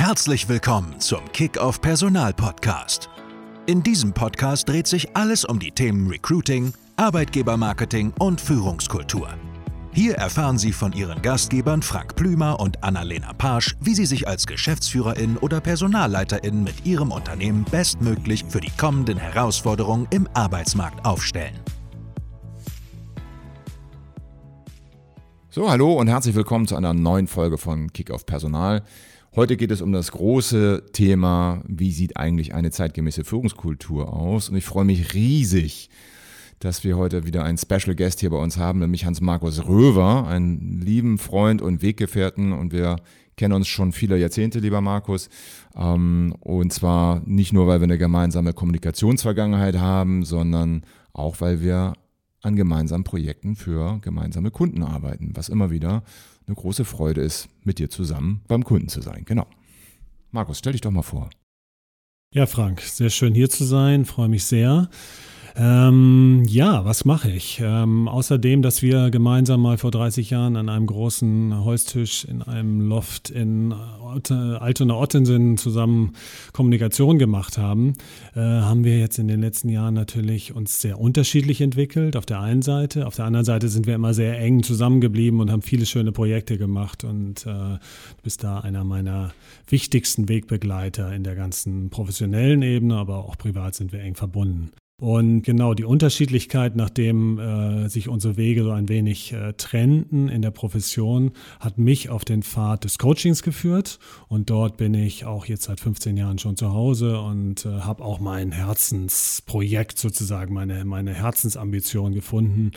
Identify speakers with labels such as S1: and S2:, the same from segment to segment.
S1: Herzlich willkommen zum Kick-Off Personal Podcast. In diesem Podcast dreht sich alles um die Themen Recruiting, Arbeitgebermarketing und Führungskultur. Hier erfahren Sie von Ihren Gastgebern Frank Plümer und Annalena Pasch, wie Sie sich als Geschäftsführerin oder Personalleiterin mit Ihrem Unternehmen bestmöglich für die kommenden Herausforderungen im Arbeitsmarkt aufstellen.
S2: So, hallo und herzlich willkommen zu einer neuen Folge von Kick auf Personal. Heute geht es um das große Thema, wie sieht eigentlich eine zeitgemäße Führungskultur aus? Und ich freue mich riesig, dass wir heute wieder einen Special Guest hier bei uns haben, nämlich Hans-Markus Röver, einen lieben Freund und Weggefährten. Und wir kennen uns schon viele Jahrzehnte, lieber Markus. Ähm, und zwar nicht nur, weil wir eine gemeinsame Kommunikationsvergangenheit haben, sondern auch, weil wir an gemeinsamen Projekten für gemeinsame Kunden arbeiten, was immer wieder eine große Freude ist, mit dir zusammen beim Kunden zu sein. Genau. Markus, stell dich doch mal vor.
S3: Ja, Frank, sehr schön hier zu sein, freue mich sehr. Ähm, ja, was mache ich? Ähm, außerdem, dass wir gemeinsam mal vor 30 Jahren an einem großen Holztisch in einem Loft in Altona-Ottensen zusammen Kommunikation gemacht haben, äh, haben wir jetzt in den letzten Jahren natürlich uns sehr unterschiedlich entwickelt. Auf der einen Seite, auf der anderen Seite sind wir immer sehr eng zusammengeblieben und haben viele schöne Projekte gemacht und äh, du bist da einer meiner wichtigsten Wegbegleiter in der ganzen professionellen Ebene, aber auch privat sind wir eng verbunden. Und genau die Unterschiedlichkeit, nachdem äh, sich unsere Wege so ein wenig äh, trennten in der Profession, hat mich auf den Pfad des Coachings geführt. Und dort bin ich auch jetzt seit 15 Jahren schon zu Hause und äh, habe auch mein Herzensprojekt sozusagen, meine, meine Herzensambition gefunden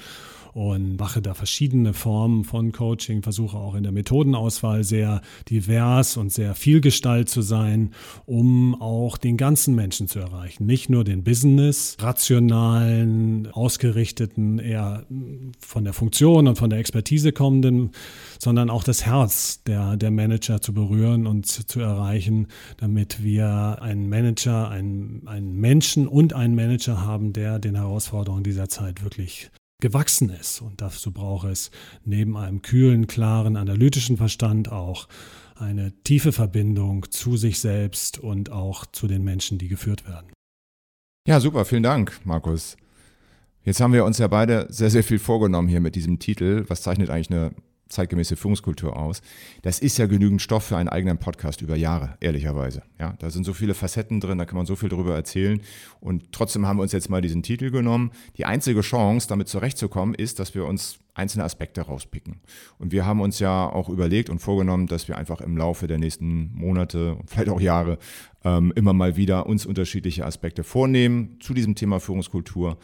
S3: und mache da verschiedene Formen von Coaching, versuche auch in der Methodenauswahl sehr divers und sehr vielgestalt zu sein, um auch den ganzen Menschen zu erreichen. Nicht nur den Business, rationalen, ausgerichteten, eher von der Funktion und von der Expertise kommenden, sondern auch das Herz der, der Manager zu berühren und zu erreichen, damit wir einen Manager, einen, einen Menschen und einen Manager haben, der den Herausforderungen dieser Zeit wirklich gewachsen ist. Und dazu braucht es neben einem kühlen, klaren, analytischen Verstand auch eine tiefe Verbindung zu sich selbst und auch zu den Menschen, die geführt werden.
S2: Ja, super, vielen Dank, Markus. Jetzt haben wir uns ja beide sehr, sehr viel vorgenommen hier mit diesem Titel. Was zeichnet eigentlich eine zeitgemäße Führungskultur aus. Das ist ja genügend Stoff für einen eigenen Podcast über Jahre, ehrlicherweise. Ja, da sind so viele Facetten drin, da kann man so viel drüber erzählen. Und trotzdem haben wir uns jetzt mal diesen Titel genommen. Die einzige Chance, damit zurechtzukommen, ist, dass wir uns einzelne Aspekte rauspicken. Und wir haben uns ja auch überlegt und vorgenommen, dass wir einfach im Laufe der nächsten Monate und vielleicht auch Jahre ähm, immer mal wieder uns unterschiedliche Aspekte vornehmen zu diesem Thema Führungskultur.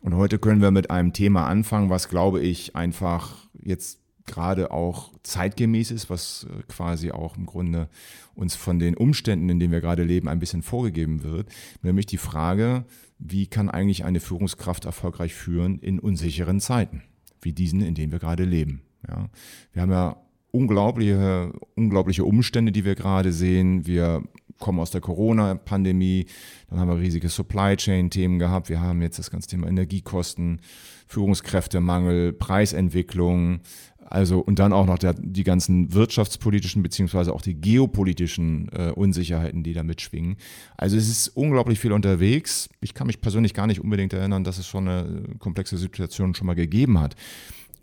S2: Und heute können wir mit einem Thema anfangen, was, glaube ich, einfach jetzt gerade auch zeitgemäß ist, was äh, quasi auch im Grunde uns von den Umständen, in denen wir gerade leben, ein bisschen vorgegeben wird, nämlich die Frage, wie kann eigentlich eine Führungskraft erfolgreich führen in unsicheren Zeiten, wie diesen, in denen wir gerade leben. Ja. Wir haben ja unglaubliche, unglaubliche Umstände, die wir gerade sehen. Wir kommen aus der Corona-Pandemie, dann haben wir riesige Supply Chain-Themen gehabt. Wir haben jetzt das ganze Thema Energiekosten, Führungskräftemangel, Preisentwicklung, also und dann auch noch der, die ganzen wirtschaftspolitischen beziehungsweise auch die geopolitischen äh, Unsicherheiten, die da mitschwingen. Also es ist unglaublich viel unterwegs. Ich kann mich persönlich gar nicht unbedingt erinnern, dass es schon eine komplexe Situation schon mal gegeben hat.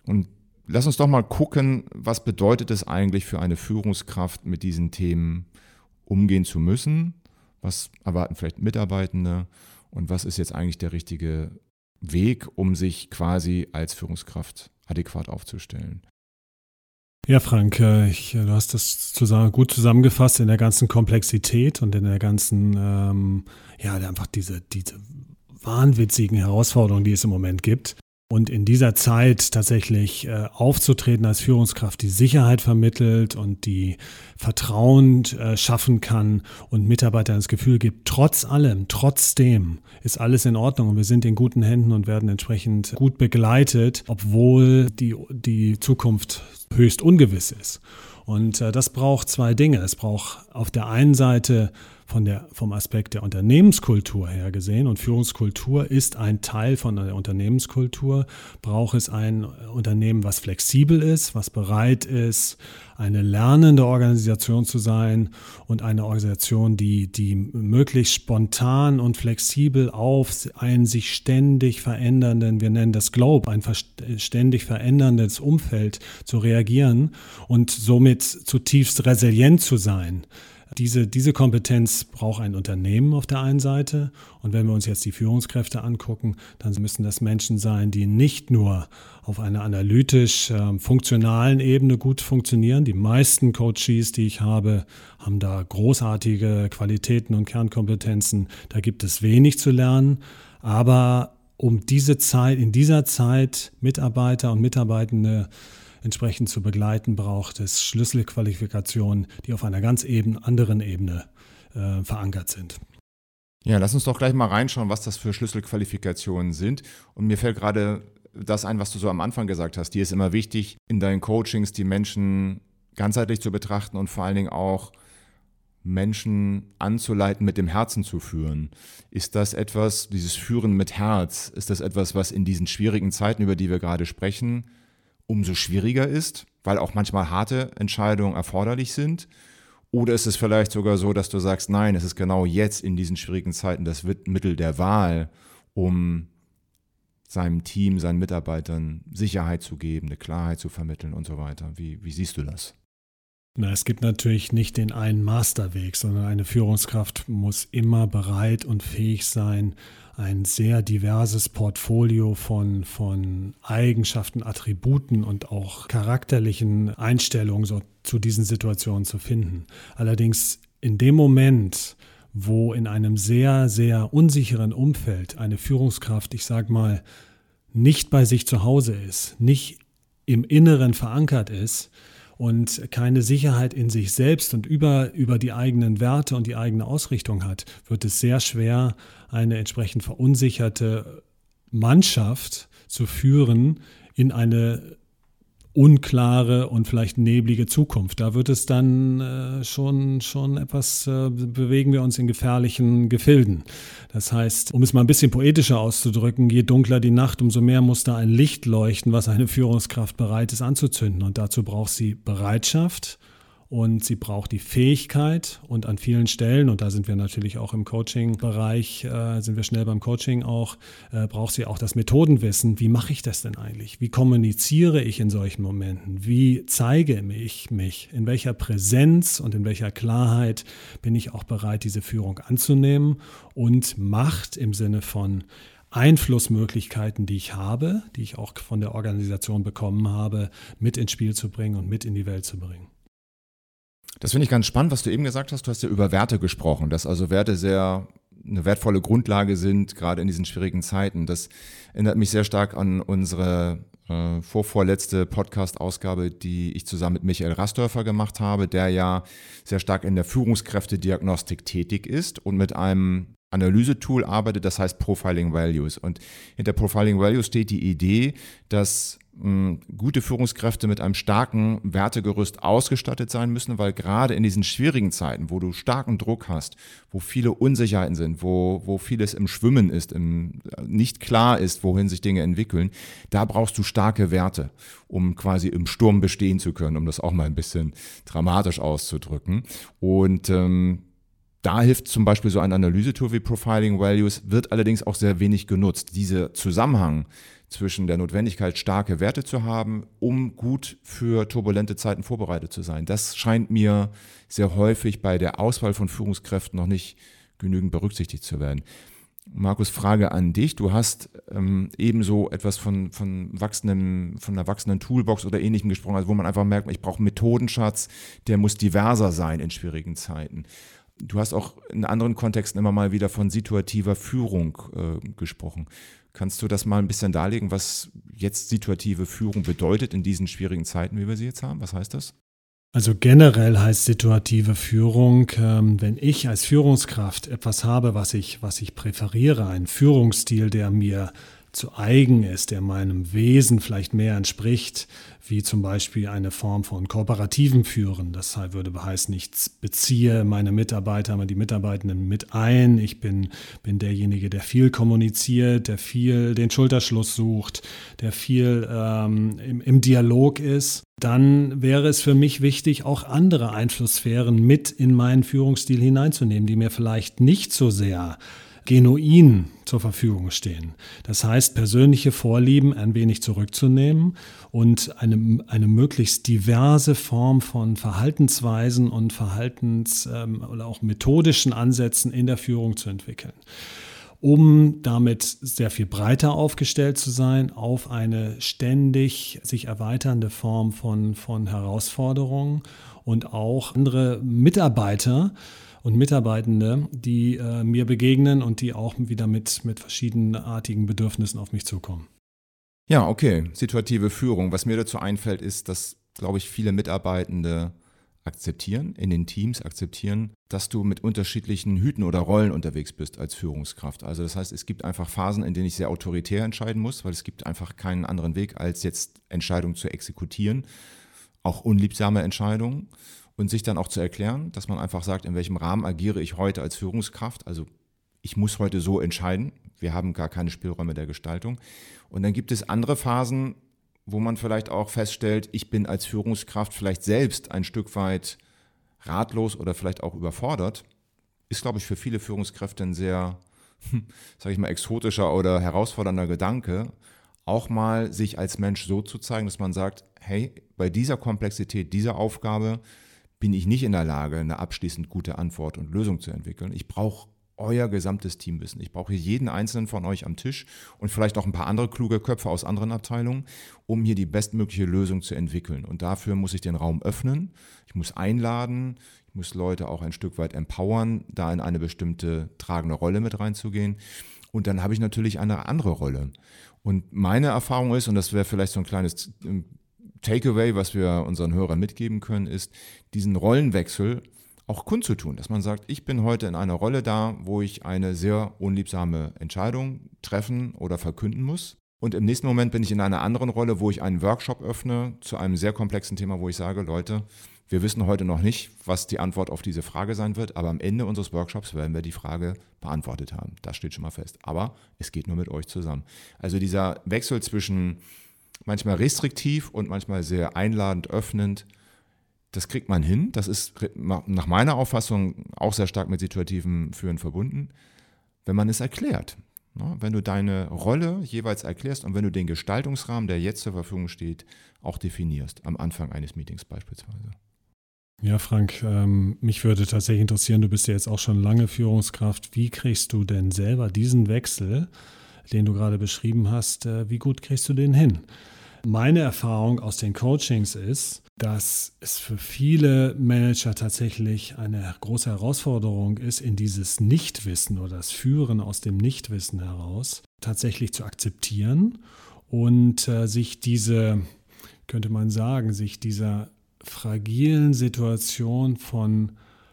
S2: Und lass uns doch mal gucken, was bedeutet es eigentlich für eine Führungskraft, mit diesen Themen umgehen zu müssen? Was erwarten vielleicht Mitarbeitende? Und was ist jetzt eigentlich der richtige Weg, um sich quasi als Führungskraft adäquat aufzustellen?
S3: Ja, Frank, äh, ich, äh, du hast das zusammen, gut zusammengefasst in der ganzen Komplexität und in der ganzen, ähm, ja, einfach diese, diese wahnwitzigen Herausforderungen, die es im Moment gibt. Und in dieser Zeit tatsächlich äh, aufzutreten als Führungskraft, die Sicherheit vermittelt und die Vertrauen äh, schaffen kann und Mitarbeitern das Gefühl gibt, trotz allem, trotzdem ist alles in Ordnung und wir sind in guten Händen und werden entsprechend gut begleitet, obwohl die, die Zukunft höchst ungewiss ist. Und äh, das braucht zwei Dinge. Es braucht auf der einen Seite von der, vom Aspekt der Unternehmenskultur her gesehen, und Führungskultur ist ein Teil von der Unternehmenskultur, braucht es ein Unternehmen, was flexibel ist, was bereit ist, eine lernende Organisation zu sein und eine Organisation, die, die möglichst spontan und flexibel auf einen sich ständig verändernden, wir nennen das Globe, ein ständig veränderndes Umfeld zu reagieren und somit zutiefst resilient zu sein. Diese, diese Kompetenz braucht ein Unternehmen auf der einen Seite. Und wenn wir uns jetzt die Führungskräfte angucken, dann müssen das Menschen sein, die nicht nur auf einer analytisch äh, funktionalen Ebene gut funktionieren. Die meisten Coaches, die ich habe, haben da großartige Qualitäten und Kernkompetenzen. Da gibt es wenig zu lernen. Aber um diese Zeit, in dieser Zeit Mitarbeiter und Mitarbeitende entsprechend zu begleiten, braucht es Schlüsselqualifikationen, die auf einer ganz eben, anderen Ebene äh, verankert sind.
S2: Ja, lass uns doch gleich mal reinschauen, was das für Schlüsselqualifikationen sind. Und mir fällt gerade das ein, was du so am Anfang gesagt hast. Dir ist immer wichtig, in deinen Coachings die Menschen ganzheitlich zu betrachten und vor allen Dingen auch Menschen anzuleiten, mit dem Herzen zu führen. Ist das etwas, dieses Führen mit Herz, ist das etwas, was in diesen schwierigen Zeiten, über die wir gerade sprechen, umso schwieriger ist, weil auch manchmal harte Entscheidungen erforderlich sind? Oder ist es vielleicht sogar so, dass du sagst, nein, es ist genau jetzt in diesen schwierigen Zeiten das Mittel der Wahl, um seinem Team, seinen Mitarbeitern Sicherheit zu geben, eine Klarheit zu vermitteln und so weiter. Wie, wie siehst du das?
S3: Na, es gibt natürlich nicht den einen Masterweg, sondern eine Führungskraft muss immer bereit und fähig sein, ein sehr diverses Portfolio von, von Eigenschaften, Attributen und auch charakterlichen Einstellungen so zu diesen Situationen zu finden. Allerdings in dem Moment, wo in einem sehr, sehr unsicheren Umfeld eine Führungskraft, ich sage mal, nicht bei sich zu Hause ist, nicht im Inneren verankert ist, und keine Sicherheit in sich selbst und über, über die eigenen Werte und die eigene Ausrichtung hat, wird es sehr schwer, eine entsprechend verunsicherte Mannschaft zu führen in eine unklare und vielleicht neblige Zukunft. Da wird es dann äh, schon, schon etwas, äh, bewegen wir uns in gefährlichen Gefilden. Das heißt, um es mal ein bisschen poetischer auszudrücken, je dunkler die Nacht, umso mehr muss da ein Licht leuchten, was eine Führungskraft bereit ist anzuzünden. Und dazu braucht sie Bereitschaft, und sie braucht die Fähigkeit und an vielen Stellen, und da sind wir natürlich auch im Coaching-Bereich, äh, sind wir schnell beim Coaching auch, äh, braucht sie auch das Methodenwissen. Wie mache ich das denn eigentlich? Wie kommuniziere ich in solchen Momenten? Wie zeige ich mich? In welcher Präsenz und in welcher Klarheit bin ich auch bereit, diese Führung anzunehmen? Und Macht im Sinne von Einflussmöglichkeiten, die ich habe, die ich auch von der Organisation bekommen habe, mit ins Spiel zu bringen und mit in die Welt zu bringen.
S2: Das finde ich ganz spannend, was du eben gesagt hast. Du hast ja über Werte gesprochen, dass also Werte sehr eine wertvolle Grundlage sind, gerade in diesen schwierigen Zeiten. Das erinnert mich sehr stark an unsere äh, vorvorletzte Podcast-Ausgabe, die ich zusammen mit Michael Rastorfer gemacht habe, der ja sehr stark in der Führungskräftediagnostik tätig ist und mit einem Analysetool arbeitet, das heißt Profiling Values. Und hinter Profiling Values steht die Idee, dass gute Führungskräfte mit einem starken Wertegerüst ausgestattet sein müssen, weil gerade in diesen schwierigen Zeiten, wo du starken Druck hast, wo viele Unsicherheiten sind, wo, wo vieles im Schwimmen ist, im, nicht klar ist, wohin sich Dinge entwickeln, da brauchst du starke Werte, um quasi im Sturm bestehen zu können, um das auch mal ein bisschen dramatisch auszudrücken. Und ähm, da hilft zum Beispiel so ein Analysetool wie Profiling Values, wird allerdings auch sehr wenig genutzt. Dieser Zusammenhang zwischen der Notwendigkeit, starke Werte zu haben, um gut für turbulente Zeiten vorbereitet zu sein. Das scheint mir sehr häufig bei der Auswahl von Führungskräften noch nicht genügend berücksichtigt zu werden. Markus, Frage an dich. Du hast ähm, ebenso etwas von, von, wachsenden, von einer wachsenden Toolbox oder ähnlichem gesprochen, also wo man einfach merkt, ich brauche einen Methodenschatz, der muss diverser sein in schwierigen Zeiten. Du hast auch in anderen Kontexten immer mal wieder von situativer Führung äh, gesprochen. Kannst du das mal ein bisschen darlegen, was jetzt situative Führung bedeutet in diesen schwierigen Zeiten, wie wir sie jetzt haben? Was heißt das?
S3: Also generell heißt situative Führung, ähm, wenn ich als Führungskraft etwas habe, was ich, was ich präferiere, einen Führungsstil, der mir zu eigen ist, der meinem Wesen vielleicht mehr entspricht, wie zum Beispiel eine Form von kooperativen Führen. Das würde heißen, ich beziehe meine Mitarbeiter, die Mitarbeitenden mit ein. Ich bin, bin derjenige, der viel kommuniziert, der viel den Schulterschluss sucht, der viel ähm, im, im Dialog ist. Dann wäre es für mich wichtig, auch andere Einflusssphären mit in meinen Führungsstil hineinzunehmen, die mir vielleicht nicht so sehr genuin zur Verfügung stehen. Das heißt, persönliche Vorlieben ein wenig zurückzunehmen und eine, eine möglichst diverse Form von Verhaltensweisen und Verhaltens- ähm, oder auch methodischen Ansätzen in der Führung zu entwickeln um damit sehr viel breiter aufgestellt zu sein auf eine ständig sich erweiternde Form von, von Herausforderungen und auch andere Mitarbeiter und Mitarbeitende, die äh, mir begegnen und die auch wieder mit, mit verschiedenartigen Bedürfnissen auf mich zukommen.
S2: Ja, okay. Situative Führung. Was mir dazu einfällt, ist, dass, glaube ich, viele Mitarbeitende akzeptieren, in den Teams akzeptieren, dass du mit unterschiedlichen Hüten oder Rollen unterwegs bist als Führungskraft. Also das heißt, es gibt einfach Phasen, in denen ich sehr autoritär entscheiden muss, weil es gibt einfach keinen anderen Weg, als jetzt Entscheidungen zu exekutieren, auch unliebsame Entscheidungen und sich dann auch zu erklären, dass man einfach sagt, in welchem Rahmen agiere ich heute als Führungskraft. Also ich muss heute so entscheiden. Wir haben gar keine Spielräume der Gestaltung. Und dann gibt es andere Phasen, wo man vielleicht auch feststellt, ich bin als Führungskraft vielleicht selbst ein Stück weit ratlos oder vielleicht auch überfordert. Ist, glaube ich, für viele Führungskräfte ein sehr, sage ich mal, exotischer oder herausfordernder Gedanke, auch mal sich als Mensch so zu zeigen, dass man sagt, hey, bei dieser Komplexität dieser Aufgabe bin ich nicht in der Lage, eine abschließend gute Antwort und Lösung zu entwickeln. Ich brauche euer gesamtes Teamwissen. Ich brauche jeden einzelnen von euch am Tisch und vielleicht auch ein paar andere kluge Köpfe aus anderen Abteilungen, um hier die bestmögliche Lösung zu entwickeln. Und dafür muss ich den Raum öffnen, ich muss einladen, ich muss Leute auch ein Stück weit empowern, da in eine bestimmte tragende Rolle mit reinzugehen. Und dann habe ich natürlich eine andere Rolle. Und meine Erfahrung ist, und das wäre vielleicht so ein kleines Takeaway, was wir unseren Hörern mitgeben können, ist, diesen Rollenwechsel auch kundzutun, dass man sagt, ich bin heute in einer Rolle da, wo ich eine sehr unliebsame Entscheidung treffen oder verkünden muss. Und im nächsten Moment bin ich in einer anderen Rolle, wo ich einen Workshop öffne zu einem sehr komplexen Thema, wo ich sage, Leute, wir wissen heute noch nicht, was die Antwort auf diese Frage sein wird, aber am Ende unseres Workshops werden wir die Frage beantwortet haben. Das steht schon mal fest. Aber es geht nur mit euch zusammen. Also dieser Wechsel zwischen manchmal restriktiv und manchmal sehr einladend, öffnend. Das kriegt man hin. Das ist nach meiner Auffassung auch sehr stark mit situativem Führen verbunden, wenn man es erklärt. Ne? Wenn du deine Rolle jeweils erklärst und wenn du den Gestaltungsrahmen, der jetzt zur Verfügung steht, auch definierst, am Anfang eines Meetings beispielsweise.
S3: Ja, Frank, ähm, mich würde tatsächlich interessieren, du bist ja jetzt auch schon lange Führungskraft. Wie kriegst du denn selber diesen Wechsel, den du gerade beschrieben hast, äh, wie gut kriegst du den hin? Meine Erfahrung aus den Coachings ist, dass es für viele Manager tatsächlich eine große Herausforderung ist, in dieses Nichtwissen oder das Führen aus dem Nichtwissen heraus tatsächlich zu akzeptieren und äh, sich diese, könnte man sagen, sich dieser fragilen Situation von,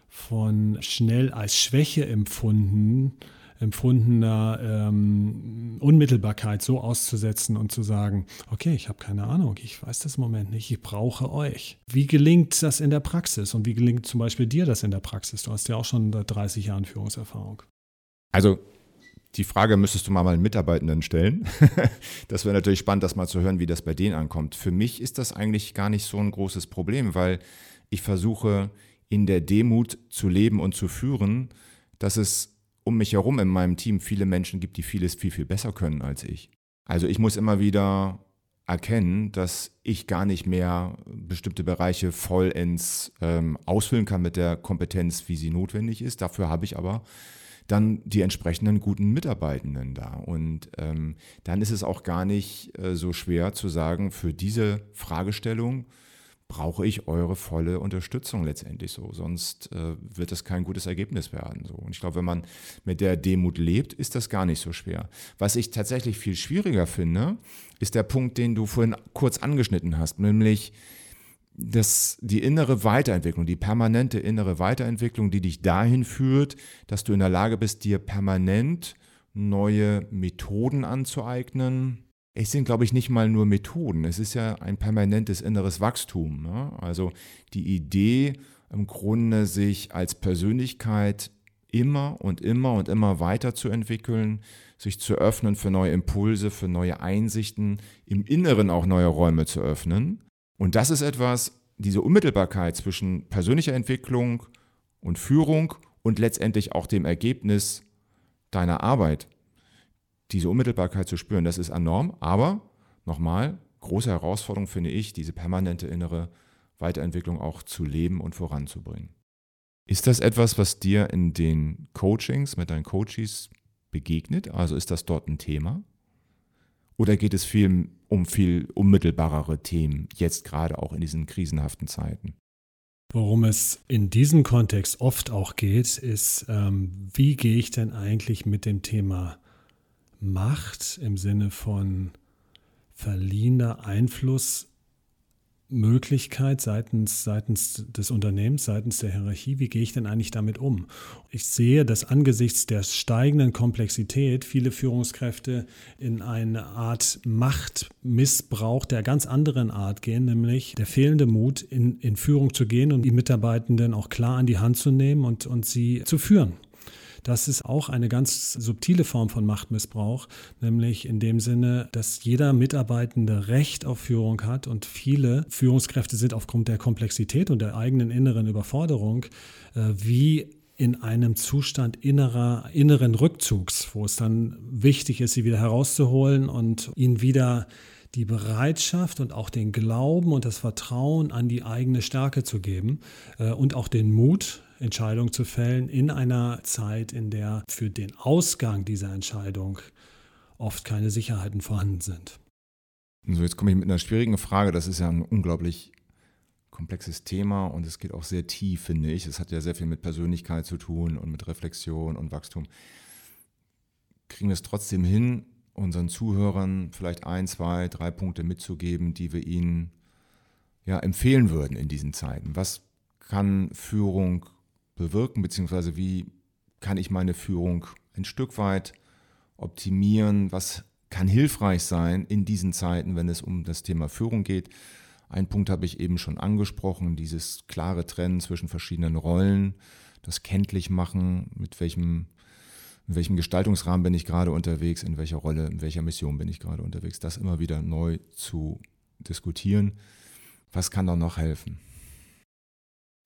S3: von schnell als Schwäche empfunden empfundener ähm, Unmittelbarkeit so auszusetzen und zu sagen, okay, ich habe keine Ahnung, ich weiß das im Moment nicht, ich brauche euch. Wie gelingt das in der Praxis und wie gelingt zum Beispiel dir das in der Praxis? Du hast ja auch schon 30 Jahre Führungserfahrung.
S2: Also die Frage müsstest du mal meinen Mitarbeitenden stellen. das wäre natürlich spannend, das mal zu hören, wie das bei denen ankommt. Für mich ist das eigentlich gar nicht so ein großes Problem, weil ich versuche in der Demut zu leben und zu führen, dass es um mich herum in meinem Team viele Menschen gibt, die vieles viel, viel besser können als ich. Also ich muss immer wieder erkennen, dass ich gar nicht mehr bestimmte Bereiche vollends ähm, ausfüllen kann mit der Kompetenz, wie sie notwendig ist. Dafür habe ich aber dann die entsprechenden guten Mitarbeitenden da. Und ähm, dann ist es auch gar nicht äh, so schwer zu sagen, für diese Fragestellung brauche ich eure volle Unterstützung letztendlich so. Sonst äh, wird das kein gutes Ergebnis werden. So. Und ich glaube, wenn man mit der Demut lebt, ist das gar nicht so schwer. Was ich tatsächlich viel schwieriger finde, ist der Punkt, den du vorhin kurz angeschnitten hast, nämlich das, die innere Weiterentwicklung, die permanente innere Weiterentwicklung, die dich dahin führt, dass du in der Lage bist, dir permanent neue Methoden anzueignen. Es sind, glaube ich, nicht mal nur Methoden. Es ist ja ein permanentes inneres Wachstum. Ne? Also die Idee, im Grunde sich als Persönlichkeit immer und immer und immer weiterzuentwickeln, sich zu öffnen für neue Impulse, für neue Einsichten, im Inneren auch neue Räume zu öffnen. Und das ist etwas, diese Unmittelbarkeit zwischen persönlicher Entwicklung und Führung und letztendlich auch dem Ergebnis deiner Arbeit, diese Unmittelbarkeit zu spüren, das ist enorm. Aber nochmal, große Herausforderung finde ich, diese permanente innere Weiterentwicklung auch zu leben und voranzubringen. Ist das etwas, was dir in den Coachings mit deinen Coaches begegnet? Also ist das dort ein Thema? Oder geht es viel um viel unmittelbarere Themen, jetzt gerade auch in diesen krisenhaften Zeiten?
S3: Worum es in diesem Kontext oft auch geht, ist, ähm, wie gehe ich denn eigentlich mit dem Thema Macht im Sinne von verliehener Einfluss Möglichkeit seitens, seitens des Unternehmens, seitens der Hierarchie, wie gehe ich denn eigentlich damit um? Ich sehe, dass angesichts der steigenden Komplexität viele Führungskräfte in eine Art Machtmissbrauch der ganz anderen Art gehen, nämlich der fehlende Mut, in, in Führung zu gehen und die Mitarbeitenden auch klar an die Hand zu nehmen und, und sie zu führen. Das ist auch eine ganz subtile Form von Machtmissbrauch, nämlich in dem Sinne, dass jeder Mitarbeitende Recht auf Führung hat und viele Führungskräfte sind aufgrund der Komplexität und der eigenen inneren Überforderung äh, wie in einem Zustand innerer, inneren Rückzugs, wo es dann wichtig ist, sie wieder herauszuholen und ihnen wieder die Bereitschaft und auch den Glauben und das Vertrauen an die eigene Stärke zu geben äh, und auch den Mut, Entscheidung zu fällen in einer Zeit, in der für den Ausgang dieser Entscheidung oft keine Sicherheiten vorhanden sind.
S2: So, jetzt komme ich mit einer schwierigen Frage. Das ist ja ein unglaublich komplexes Thema und es geht auch sehr tief, finde ich. Es hat ja sehr viel mit Persönlichkeit zu tun und mit Reflexion und Wachstum. Kriegen wir es trotzdem hin, unseren Zuhörern vielleicht ein, zwei, drei Punkte mitzugeben, die wir ihnen ja, empfehlen würden in diesen Zeiten? Was kann Führung bewirken, beziehungsweise wie kann ich meine Führung ein Stück weit optimieren, was kann hilfreich sein in diesen Zeiten, wenn es um das Thema Führung geht. Ein Punkt habe ich eben schon angesprochen, dieses klare Trennen zwischen verschiedenen Rollen, das kenntlich machen, mit welchem, in welchem Gestaltungsrahmen bin ich gerade unterwegs, in welcher Rolle, in welcher Mission bin ich gerade unterwegs, das immer wieder neu zu diskutieren. Was kann da noch helfen?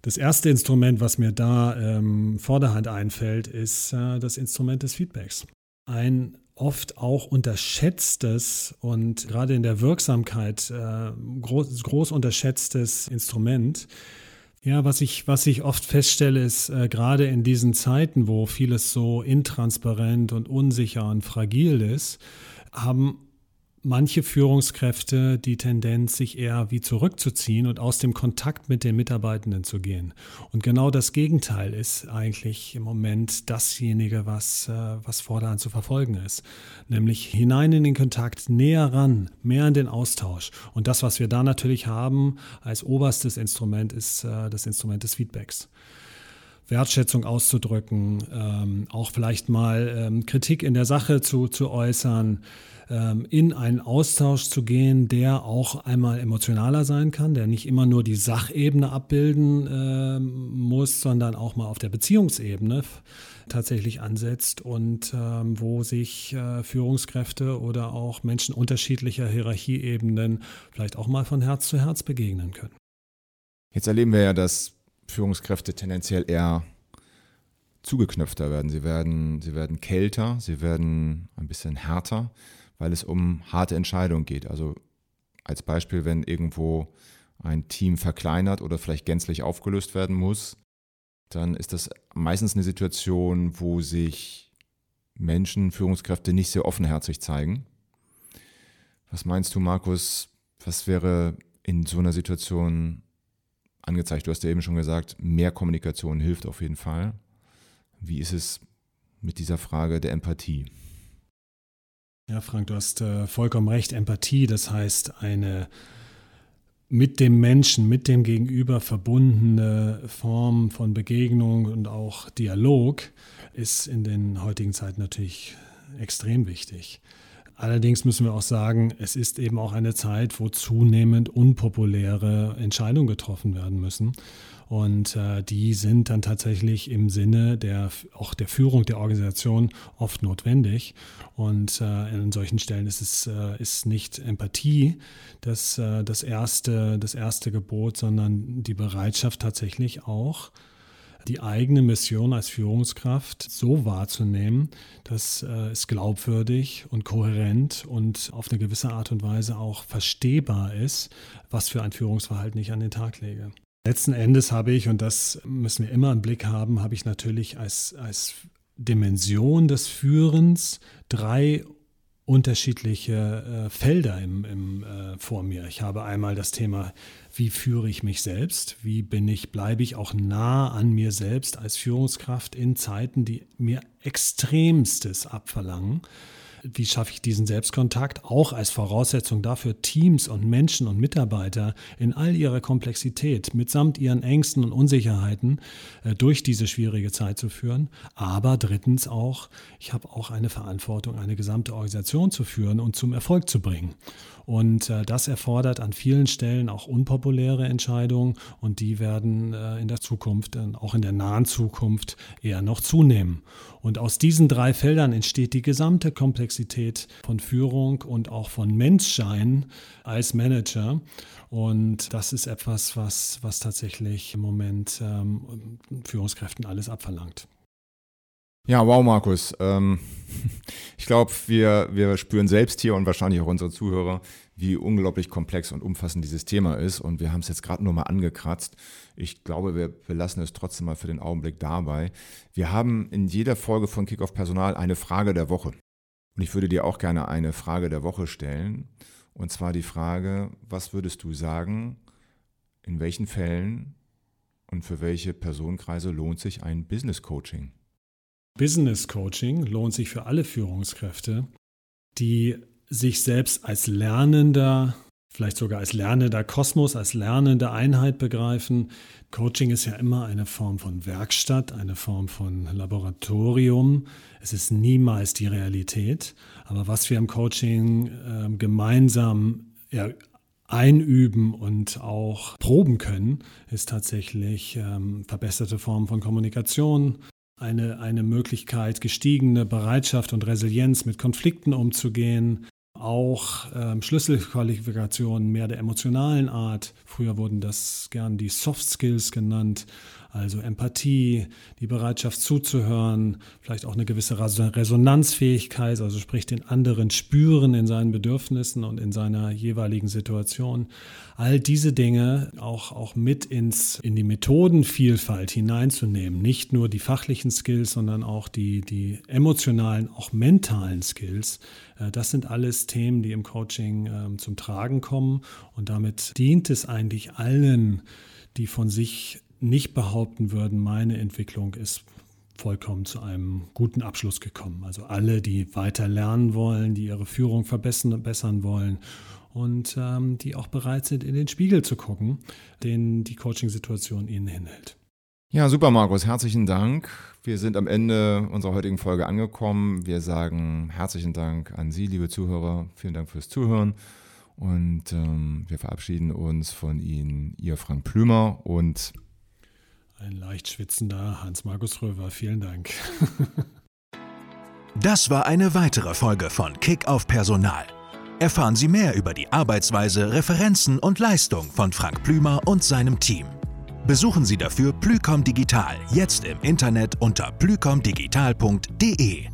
S3: Das erste Instrument, was mir da ähm, vorderhand einfällt, ist äh, das Instrument des Feedbacks. Ein oft auch unterschätztes und gerade in der Wirksamkeit äh, groß, groß unterschätztes Instrument. Ja, was ich, was ich oft feststelle, ist äh, gerade in diesen Zeiten, wo vieles so intransparent und unsicher und fragil ist, haben manche Führungskräfte die Tendenz, sich eher wie zurückzuziehen und aus dem Kontakt mit den Mitarbeitenden zu gehen. Und genau das Gegenteil ist eigentlich im Moment dasjenige, was, äh, was fortan zu verfolgen ist. Nämlich hinein in den Kontakt, näher ran, mehr in den Austausch. Und das, was wir da natürlich haben als oberstes Instrument, ist äh, das Instrument des Feedbacks. Wertschätzung auszudrücken, ähm, auch vielleicht mal ähm, Kritik in der Sache zu, zu äußern, ähm, in einen Austausch zu gehen, der auch einmal emotionaler sein kann, der nicht immer nur die Sachebene abbilden äh, muss, sondern auch mal auf der Beziehungsebene tatsächlich ansetzt und ähm, wo sich äh, Führungskräfte oder auch Menschen unterschiedlicher Hierarchieebenen vielleicht auch mal von Herz zu Herz begegnen können.
S2: Jetzt erleben wir ja, dass Führungskräfte tendenziell eher zugeknöpfter werden. Sie werden, sie werden kälter, sie werden ein bisschen härter, weil es um harte Entscheidungen geht. Also als Beispiel, wenn irgendwo ein Team verkleinert oder vielleicht gänzlich aufgelöst werden muss, dann ist das meistens eine Situation, wo sich Menschen, Führungskräfte nicht sehr offenherzig zeigen. Was meinst du, Markus? Was wäre in so einer Situation angezeigt. Du hast ja eben schon gesagt, mehr Kommunikation hilft auf jeden Fall. Wie ist es mit dieser Frage der Empathie?
S3: Ja, Frank, du hast äh, vollkommen recht. Empathie, das heißt eine mit dem Menschen, mit dem Gegenüber verbundene Form von Begegnung und auch Dialog ist in den heutigen Zeiten natürlich extrem wichtig. Allerdings müssen wir auch sagen, es ist eben auch eine Zeit, wo zunehmend unpopuläre Entscheidungen getroffen werden müssen. Und äh, die sind dann tatsächlich im Sinne der auch der Führung der Organisation oft notwendig. Und äh, an solchen Stellen ist es äh, ist nicht Empathie das, äh, das, erste, das erste Gebot, sondern die Bereitschaft tatsächlich auch die eigene Mission als Führungskraft so wahrzunehmen, dass äh, es glaubwürdig und kohärent und auf eine gewisse Art und Weise auch verstehbar ist, was für ein Führungsverhalten ich an den Tag lege. Letzten Endes habe ich, und das müssen wir immer im Blick haben, habe ich natürlich als, als Dimension des Führens drei unterschiedliche äh, Felder im, im, äh, vor mir. Ich habe einmal das Thema, wie führe ich mich selbst? Wie bin ich, bleibe ich auch nah an mir selbst als Führungskraft in Zeiten, die mir extremstes abverlangen? Wie schaffe ich diesen Selbstkontakt, auch als Voraussetzung dafür, Teams und Menschen und Mitarbeiter in all ihrer Komplexität mitsamt ihren Ängsten und Unsicherheiten äh, durch diese schwierige Zeit zu führen. Aber drittens auch, ich habe auch eine Verantwortung, eine gesamte Organisation zu führen und zum Erfolg zu bringen. Und äh, das erfordert an vielen Stellen auch unpopuläre Entscheidungen und die werden äh, in der Zukunft, auch in der nahen Zukunft, eher noch zunehmen. Und aus diesen drei Feldern entsteht die gesamte Komplexität von Führung und auch von Menschsein als Manager. Und das ist etwas, was, was tatsächlich im Moment ähm, Führungskräften alles abverlangt.
S2: Ja, wow, Markus. Ähm, ich glaube, wir, wir spüren selbst hier und wahrscheinlich auch unsere Zuhörer, wie unglaublich komplex und umfassend dieses Thema ist. Und wir haben es jetzt gerade nur mal angekratzt. Ich glaube, wir, wir lassen es trotzdem mal für den Augenblick dabei. Wir haben in jeder Folge von Kickoff Personal eine Frage der Woche. Und ich würde dir auch gerne eine Frage der Woche stellen. Und zwar die Frage, was würdest du sagen, in welchen Fällen und für welche Personenkreise lohnt sich ein Business Coaching?
S3: Business Coaching lohnt sich für alle Führungskräfte, die sich selbst als lernender, vielleicht sogar als lernender Kosmos, als lernende Einheit begreifen. Coaching ist ja immer eine Form von Werkstatt, eine Form von Laboratorium. Es ist niemals die Realität. Aber was wir im Coaching äh, gemeinsam ja, einüben und auch proben können, ist tatsächlich ähm, verbesserte Formen von Kommunikation, eine, eine Möglichkeit, gestiegene Bereitschaft und Resilienz mit Konflikten umzugehen, auch ähm, Schlüsselqualifikationen mehr der emotionalen Art. Früher wurden das gern die Soft Skills genannt, also Empathie, die Bereitschaft zuzuhören, vielleicht auch eine gewisse Resonanzfähigkeit, also sprich den anderen spüren in seinen Bedürfnissen und in seiner jeweiligen Situation. All diese Dinge auch, auch mit ins, in die Methodenvielfalt hineinzunehmen. Nicht nur die fachlichen Skills, sondern auch die, die emotionalen, auch mentalen Skills. Äh, das sind alles Themen, die im Coaching ähm, zum Tragen kommen. Und damit dient es eigentlich allen, die von sich nicht behaupten würden, meine Entwicklung ist vollkommen zu einem guten Abschluss gekommen. Also alle, die weiter lernen wollen, die ihre Führung verbessern, wollen und ähm, die auch bereit sind, in den Spiegel zu gucken, den die Coaching-Situation ihnen hinhält.
S2: Ja, super, Markus. Herzlichen Dank. Wir sind am Ende unserer heutigen Folge angekommen. Wir sagen herzlichen Dank an Sie, liebe Zuhörer. Vielen Dank fürs Zuhören. Und ähm, wir verabschieden uns von Ihnen, Ihr Frank Plümer und
S3: ein leicht schwitzender Hans-Markus Röver. Vielen Dank.
S1: das war eine weitere Folge von Kick auf Personal. Erfahren Sie mehr über die Arbeitsweise, Referenzen und Leistung von Frank Plümer und seinem Team. Besuchen Sie dafür Plücom Digital jetzt im Internet unter plücomdigital.de.